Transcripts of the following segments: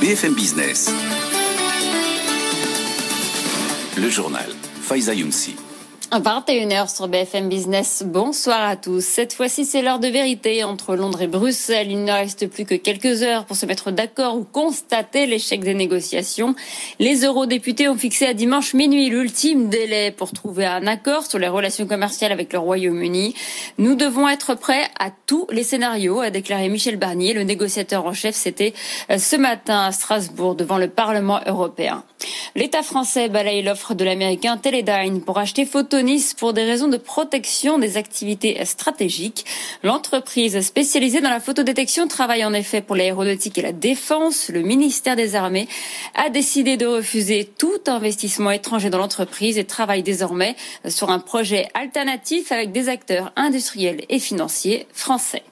BFM Business. Le journal. Faiza Younsi. 21h sur BFM Business. Bonsoir à tous. Cette fois-ci, c'est l'heure de vérité entre Londres et Bruxelles. Il ne reste plus que quelques heures pour se mettre d'accord ou constater l'échec des négociations. Les eurodéputés ont fixé à dimanche minuit l'ultime délai pour trouver un accord sur les relations commerciales avec le Royaume-Uni. Nous devons être prêts à tous les scénarios, a déclaré Michel Barnier, le négociateur en chef. C'était euh, ce matin à Strasbourg devant le Parlement européen. L'État français balaye l'offre de l'américain Teledyne pour acheter Pour des raisons de protection des activités stratégiques. L'entreprise spécialisée dans la photodétection travaille en effet pour l'aéronautique et la défense. Le ministère des Armées a décidé de refuser tout investissement étranger dans l'entreprise et travaille désormais sur un projet alternatif avec des acteurs industriels et financiers français.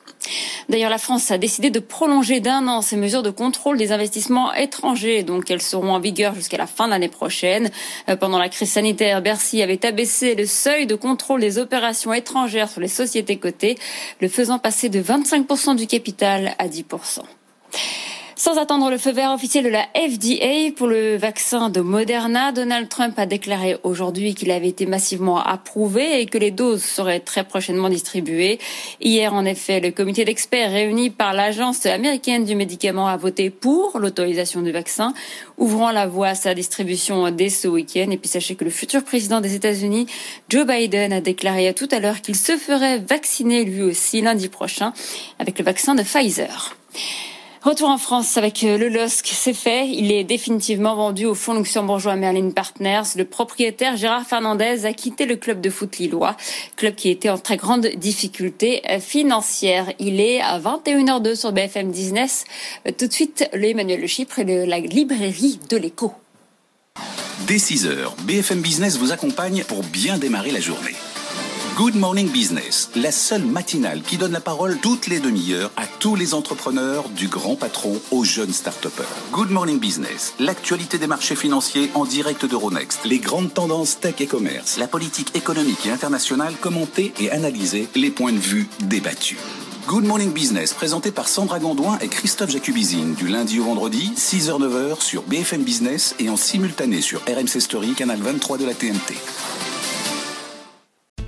D'ailleurs, la France a décidé de prolonger d'un an ces mesures de contrôle des investissements étrangers. Donc, elles seront en vigueur jusqu'à la fin de l'année prochaine. Euh, pendant la crise sanitaire, Bercy avait abaissé le seuil de contrôle des opérations étrangères sur les sociétés cotées, le faisant passer de 25% du capital à 10%. Sans attendre le feu vert officiel de la FDA pour le vaccin de Moderna, Donald Trump a déclaré aujourd'hui qu'il avait été massivement approuvé et que les doses seraient très prochainement distribuées. Hier, en effet, le comité d'experts réuni par l'Agence américaine du médicament a voté pour l'autorisation du vaccin, ouvrant la voie à sa distribution dès ce week-end. Et puis sachez que le futur président des États-Unis, Joe Biden, a déclaré tout à l'heure qu'il se ferait vacciner lui aussi lundi prochain avec le vaccin de Pfizer. Retour en France avec euh, le LOSC, c'est fait. Il est définitivement vendu au fonds luxembourgeois Merlin Partners. Le propriétaire Gérard Fernandez a quitté le club de foot lillois, club qui était en très grande difficulté euh, financière. Il est à 21h02 sur BFM Business. Euh, tout de suite, le Emmanuel Le Chypre et la librairie de l'écho. Dès 6h, BFM Business vous accompagne pour bien démarrer la journée. Good Morning Business, la seule matinale qui donne la parole toutes les demi-heures à tous les entrepreneurs, du grand patron aux jeunes start Good Morning Business, l'actualité des marchés financiers en direct d'Euronext, les grandes tendances tech et commerce, la politique économique et internationale commentée et analysée, les points de vue débattus. Good Morning Business, présenté par Sandra Gondouin et Christophe Jacubizine, du lundi au vendredi, 6h-9h sur BFM Business et en simultané sur RMC Story, canal 23 de la TNT.